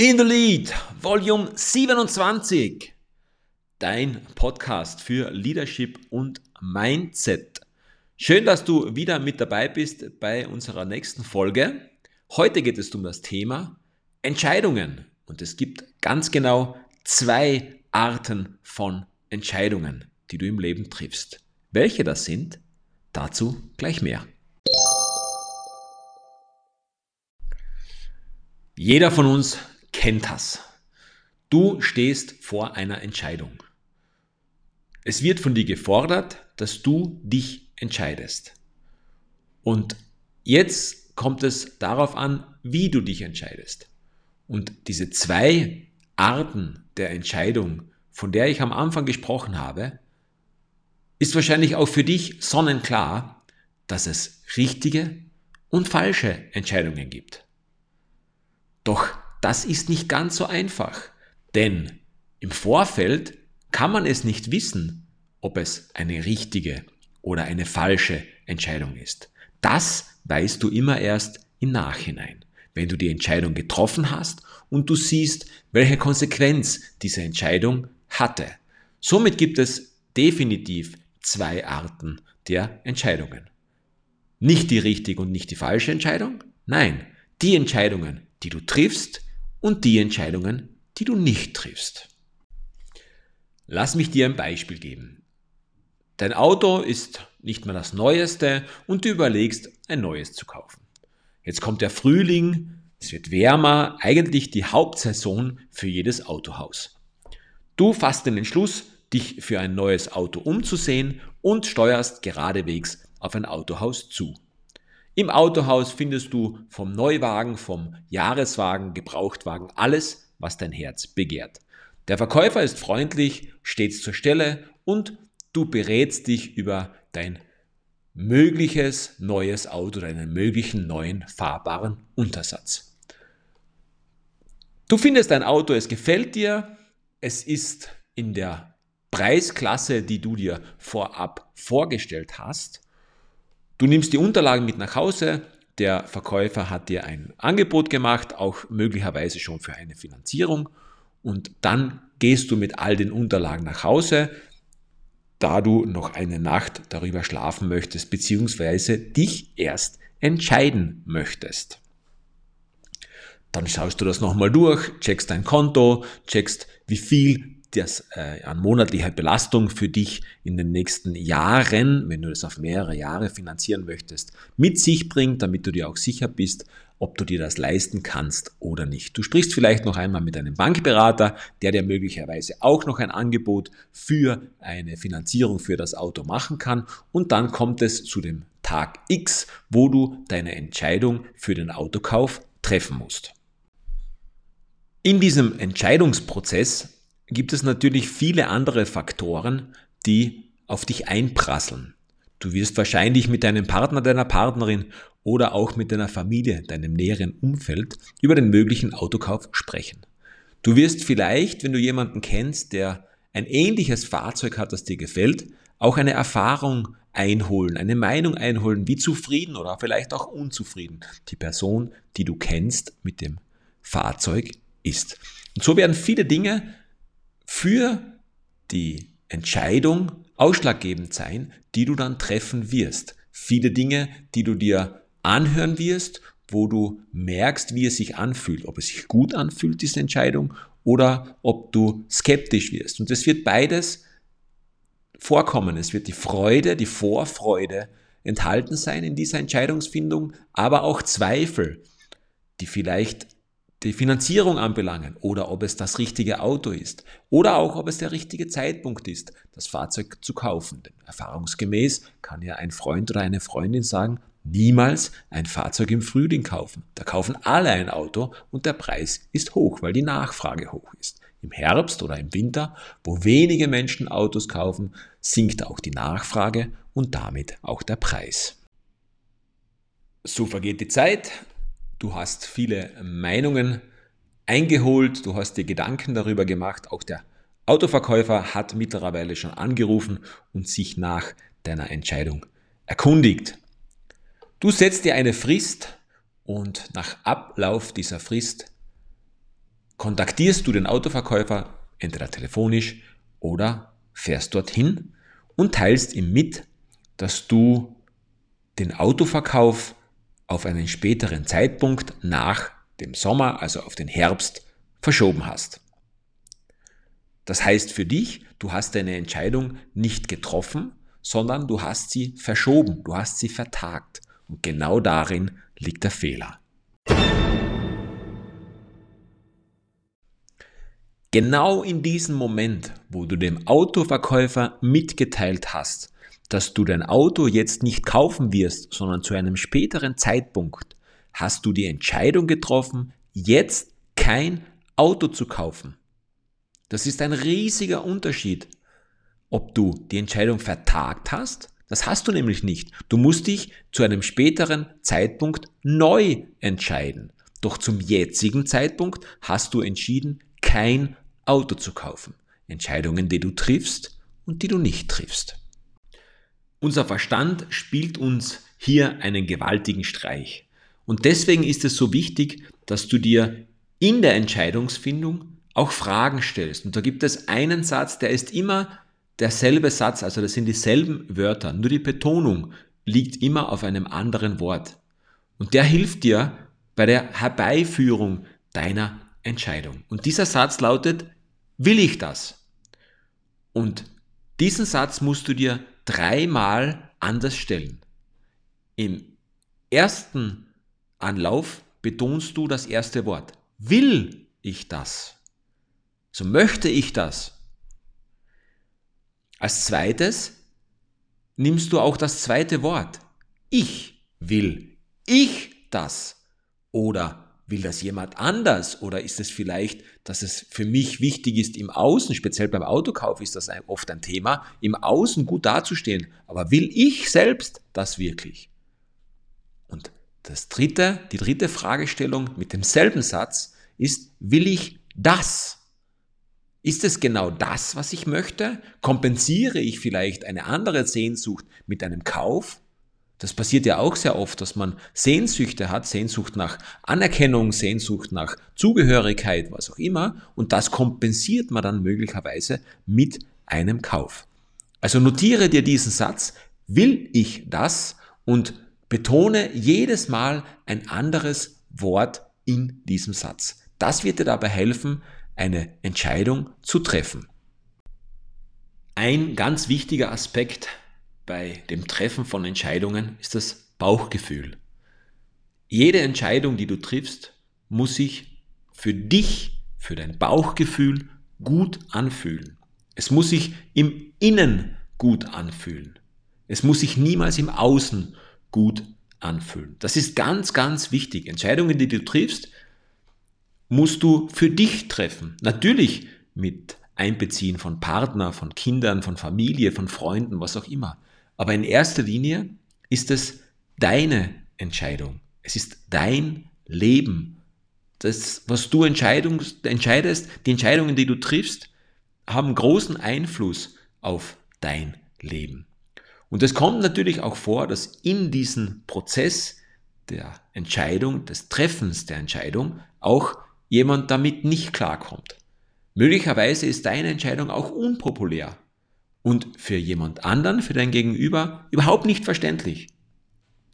In the Lead, Volume 27. Dein Podcast für Leadership und Mindset. Schön, dass du wieder mit dabei bist bei unserer nächsten Folge. Heute geht es um das Thema Entscheidungen. Und es gibt ganz genau zwei Arten von Entscheidungen, die du im Leben triffst. Welche das sind, dazu gleich mehr. Jeder von uns kennt das. Du stehst vor einer Entscheidung. Es wird von dir gefordert, dass du dich entscheidest. Und jetzt kommt es darauf an, wie du dich entscheidest. Und diese zwei Arten der Entscheidung, von der ich am Anfang gesprochen habe, ist wahrscheinlich auch für dich sonnenklar, dass es richtige und falsche Entscheidungen gibt. Doch das ist nicht ganz so einfach, denn im Vorfeld kann man es nicht wissen, ob es eine richtige oder eine falsche Entscheidung ist. Das weißt du immer erst im Nachhinein, wenn du die Entscheidung getroffen hast und du siehst, welche Konsequenz diese Entscheidung hatte. Somit gibt es definitiv zwei Arten der Entscheidungen. Nicht die richtige und nicht die falsche Entscheidung, nein, die Entscheidungen, die du triffst, und die Entscheidungen, die du nicht triffst. Lass mich dir ein Beispiel geben. Dein Auto ist nicht mehr das Neueste und du überlegst, ein neues zu kaufen. Jetzt kommt der Frühling, es wird wärmer, eigentlich die Hauptsaison für jedes Autohaus. Du fasst den Entschluss, dich für ein neues Auto umzusehen und steuerst geradewegs auf ein Autohaus zu. Im Autohaus findest du vom Neuwagen, vom Jahreswagen, Gebrauchtwagen alles, was dein Herz begehrt. Der Verkäufer ist freundlich, stets zur Stelle und du berätst dich über dein mögliches neues Auto, deinen möglichen neuen fahrbaren Untersatz. Du findest ein Auto, es gefällt dir, es ist in der Preisklasse, die du dir vorab vorgestellt hast Du nimmst die Unterlagen mit nach Hause, der Verkäufer hat dir ein Angebot gemacht, auch möglicherweise schon für eine Finanzierung. Und dann gehst du mit all den Unterlagen nach Hause, da du noch eine Nacht darüber schlafen möchtest, beziehungsweise dich erst entscheiden möchtest. Dann schaust du das nochmal durch, checkst dein Konto, checkst, wie viel das äh, an monatlicher Belastung für dich in den nächsten Jahren, wenn du das auf mehrere Jahre finanzieren möchtest, mit sich bringt, damit du dir auch sicher bist, ob du dir das leisten kannst oder nicht. Du sprichst vielleicht noch einmal mit einem Bankberater, der dir möglicherweise auch noch ein Angebot für eine Finanzierung für das Auto machen kann und dann kommt es zu dem Tag X, wo du deine Entscheidung für den Autokauf treffen musst. In diesem Entscheidungsprozess gibt es natürlich viele andere Faktoren, die auf dich einprasseln. Du wirst wahrscheinlich mit deinem Partner, deiner Partnerin oder auch mit deiner Familie, deinem näheren Umfeld über den möglichen Autokauf sprechen. Du wirst vielleicht, wenn du jemanden kennst, der ein ähnliches Fahrzeug hat, das dir gefällt, auch eine Erfahrung einholen, eine Meinung einholen, wie zufrieden oder vielleicht auch unzufrieden die Person, die du kennst, mit dem Fahrzeug ist. Und so werden viele Dinge für die Entscheidung ausschlaggebend sein, die du dann treffen wirst. Viele Dinge, die du dir anhören wirst, wo du merkst, wie es sich anfühlt, ob es sich gut anfühlt, diese Entscheidung, oder ob du skeptisch wirst. Und es wird beides vorkommen. Es wird die Freude, die Vorfreude enthalten sein in dieser Entscheidungsfindung, aber auch Zweifel, die vielleicht die Finanzierung anbelangen oder ob es das richtige Auto ist oder auch ob es der richtige Zeitpunkt ist, das Fahrzeug zu kaufen. Denn erfahrungsgemäß kann ja ein Freund oder eine Freundin sagen, niemals ein Fahrzeug im Frühling kaufen. Da kaufen alle ein Auto und der Preis ist hoch, weil die Nachfrage hoch ist. Im Herbst oder im Winter, wo wenige Menschen Autos kaufen, sinkt auch die Nachfrage und damit auch der Preis. So vergeht die Zeit, Du hast viele Meinungen eingeholt, du hast dir Gedanken darüber gemacht. Auch der Autoverkäufer hat mittlerweile schon angerufen und sich nach deiner Entscheidung erkundigt. Du setzt dir eine Frist und nach Ablauf dieser Frist kontaktierst du den Autoverkäufer entweder telefonisch oder fährst dorthin und teilst ihm mit, dass du den Autoverkauf auf einen späteren Zeitpunkt nach dem Sommer, also auf den Herbst, verschoben hast. Das heißt für dich, du hast deine Entscheidung nicht getroffen, sondern du hast sie verschoben, du hast sie vertagt. Und genau darin liegt der Fehler. Genau in diesem Moment, wo du dem Autoverkäufer mitgeteilt hast, dass du dein Auto jetzt nicht kaufen wirst, sondern zu einem späteren Zeitpunkt, hast du die Entscheidung getroffen, jetzt kein Auto zu kaufen. Das ist ein riesiger Unterschied, ob du die Entscheidung vertagt hast. Das hast du nämlich nicht. Du musst dich zu einem späteren Zeitpunkt neu entscheiden. Doch zum jetzigen Zeitpunkt hast du entschieden, kein Auto zu kaufen. Entscheidungen, die du triffst und die du nicht triffst. Unser Verstand spielt uns hier einen gewaltigen Streich. Und deswegen ist es so wichtig, dass du dir in der Entscheidungsfindung auch Fragen stellst. Und da gibt es einen Satz, der ist immer derselbe Satz, also das sind dieselben Wörter, nur die Betonung liegt immer auf einem anderen Wort. Und der hilft dir bei der Herbeiführung deiner Entscheidung. Und dieser Satz lautet, will ich das? Und diesen Satz musst du dir dreimal anders stellen. Im ersten Anlauf betonst du das erste Wort. Will ich das? So möchte ich das. Als zweites nimmst du auch das zweite Wort. Ich will ich das. Oder will das jemand anders? Oder ist es vielleicht, dass es für mich wichtig ist, im Außen, speziell beim Autokauf ist das oft ein Thema, im Außen gut dazustehen. Aber will ich selbst das wirklich? Und das dritte, die dritte Fragestellung mit demselben Satz ist, will ich das? Ist es genau das, was ich möchte? Kompensiere ich vielleicht eine andere Sehnsucht mit einem Kauf? Das passiert ja auch sehr oft, dass man Sehnsüchte hat, Sehnsucht nach Anerkennung, Sehnsucht nach Zugehörigkeit, was auch immer, und das kompensiert man dann möglicherweise mit einem Kauf. Also notiere dir diesen Satz, will ich das und betone jedes Mal ein anderes Wort in diesem Satz. Das wird dir dabei helfen, eine Entscheidung zu treffen. Ein ganz wichtiger Aspekt bei dem Treffen von Entscheidungen ist das Bauchgefühl. Jede Entscheidung, die du triffst, muss sich für dich, für dein Bauchgefühl gut anfühlen. Es muss sich im Innen gut anfühlen. Es muss sich niemals im Außen gut anfühlen. Das ist ganz, ganz wichtig. Entscheidungen, die du triffst, musst du für dich treffen. Natürlich mit Einbeziehen von Partner, von Kindern, von Familie, von Freunden, was auch immer. Aber in erster Linie ist es deine Entscheidung. Es ist dein Leben. Das, was du entscheidest, die Entscheidungen, die du triffst, haben großen Einfluss auf dein Leben. Und es kommt natürlich auch vor, dass in diesem Prozess der Entscheidung, des Treffens der Entscheidung, auch jemand damit nicht klarkommt. Möglicherweise ist deine Entscheidung auch unpopulär und für jemand anderen, für dein Gegenüber, überhaupt nicht verständlich.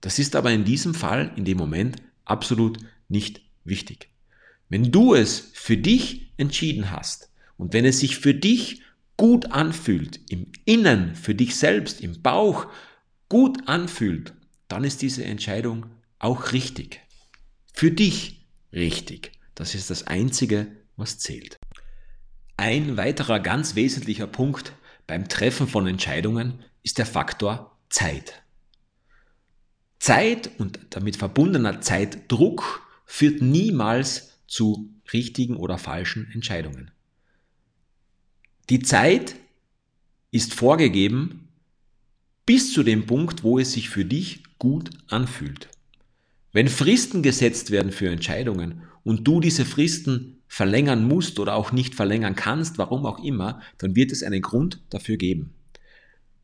Das ist aber in diesem Fall, in dem Moment, absolut nicht wichtig. Wenn du es für dich entschieden hast und wenn es sich für dich gut anfühlt, im Innen, für dich selbst, im Bauch gut anfühlt, dann ist diese Entscheidung auch richtig. Für dich richtig. Das ist das Einzige, was zählt. Ein weiterer ganz wesentlicher Punkt beim Treffen von Entscheidungen ist der Faktor Zeit. Zeit und damit verbundener Zeitdruck führt niemals zu richtigen oder falschen Entscheidungen. Die Zeit ist vorgegeben bis zu dem Punkt, wo es sich für dich gut anfühlt. Wenn Fristen gesetzt werden für Entscheidungen und du diese Fristen verlängern musst oder auch nicht verlängern kannst, warum auch immer, dann wird es einen Grund dafür geben.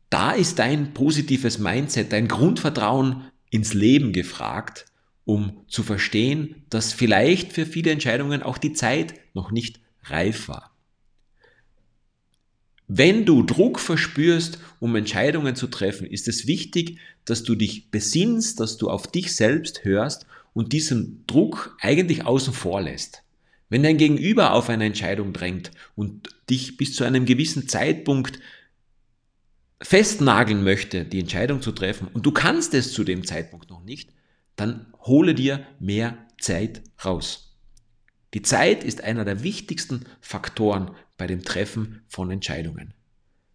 Da ist dein positives Mindset, dein Grundvertrauen ins Leben gefragt um zu verstehen, dass vielleicht für viele Entscheidungen auch die Zeit noch nicht reif war. Wenn du Druck verspürst, um Entscheidungen zu treffen, ist es wichtig, dass du dich besinnst, dass du auf dich selbst hörst und diesen Druck eigentlich außen vor lässt. Wenn dein Gegenüber auf eine Entscheidung drängt und dich bis zu einem gewissen Zeitpunkt festnageln möchte, die Entscheidung zu treffen, und du kannst es zu dem Zeitpunkt noch nicht, dann hole dir mehr Zeit raus. Die Zeit ist einer der wichtigsten Faktoren bei dem Treffen von Entscheidungen.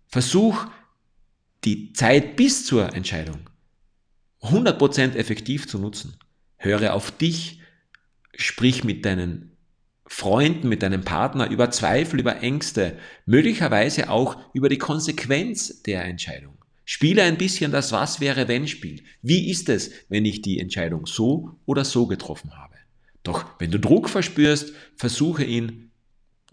Versuch die Zeit bis zur Entscheidung 100% effektiv zu nutzen. Höre auf dich, sprich mit deinen Freunden, mit deinem Partner über Zweifel, über Ängste, möglicherweise auch über die Konsequenz der Entscheidung. Spiele ein bisschen das Was wäre wenn Spiel. Wie ist es, wenn ich die Entscheidung so oder so getroffen habe? Doch wenn du Druck verspürst, versuche ihn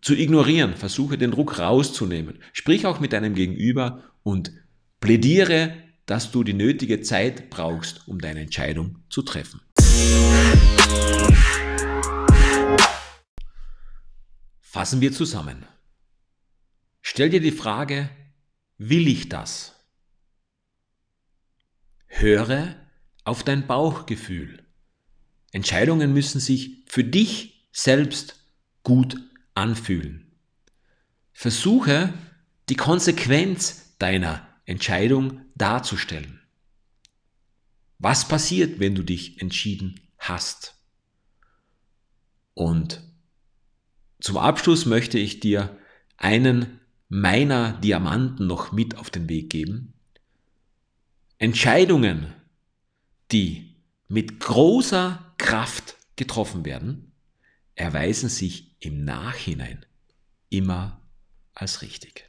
zu ignorieren, versuche den Druck rauszunehmen. Sprich auch mit deinem Gegenüber und plädiere, dass du die nötige Zeit brauchst, um deine Entscheidung zu treffen. Fassen wir zusammen. Stell dir die Frage, will ich das? Höre auf dein Bauchgefühl. Entscheidungen müssen sich für dich selbst gut anfühlen. Versuche die Konsequenz deiner Entscheidung darzustellen. Was passiert, wenn du dich entschieden hast? Und zum Abschluss möchte ich dir einen meiner Diamanten noch mit auf den Weg geben. Entscheidungen, die mit großer Kraft getroffen werden, erweisen sich im Nachhinein immer als richtig.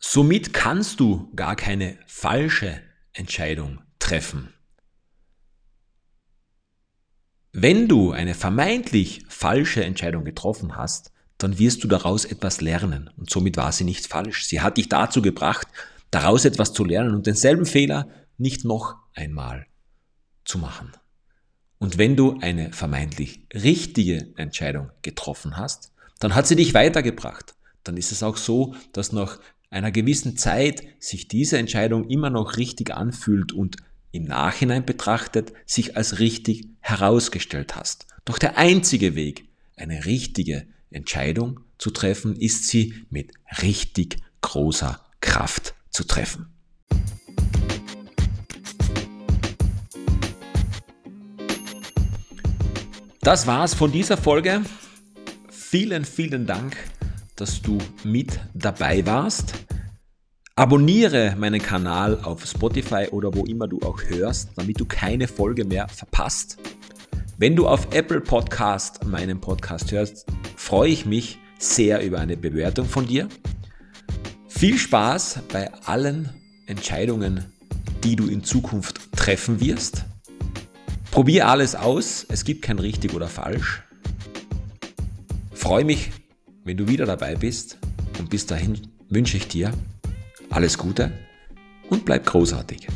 Somit kannst du gar keine falsche Entscheidung treffen. Wenn du eine vermeintlich falsche Entscheidung getroffen hast, dann wirst du daraus etwas lernen. Und somit war sie nicht falsch. Sie hat dich dazu gebracht, daraus etwas zu lernen und denselben Fehler nicht noch einmal zu machen. Und wenn du eine vermeintlich richtige Entscheidung getroffen hast, dann hat sie dich weitergebracht. Dann ist es auch so, dass nach einer gewissen Zeit sich diese Entscheidung immer noch richtig anfühlt und im Nachhinein betrachtet sich als richtig herausgestellt hast. Doch der einzige Weg, eine richtige Entscheidung zu treffen, ist sie mit richtig großer Kraft zu treffen. Das war's von dieser Folge. Vielen, vielen Dank, dass du mit dabei warst. Abonniere meinen Kanal auf Spotify oder wo immer du auch hörst, damit du keine Folge mehr verpasst. Wenn du auf Apple Podcast meinen Podcast hörst, freue ich mich sehr über eine Bewertung von dir. Viel Spaß bei allen Entscheidungen, die du in Zukunft treffen wirst. Probier alles aus, es gibt kein richtig oder falsch. Freue mich, wenn du wieder dabei bist und bis dahin wünsche ich dir alles Gute und bleib großartig.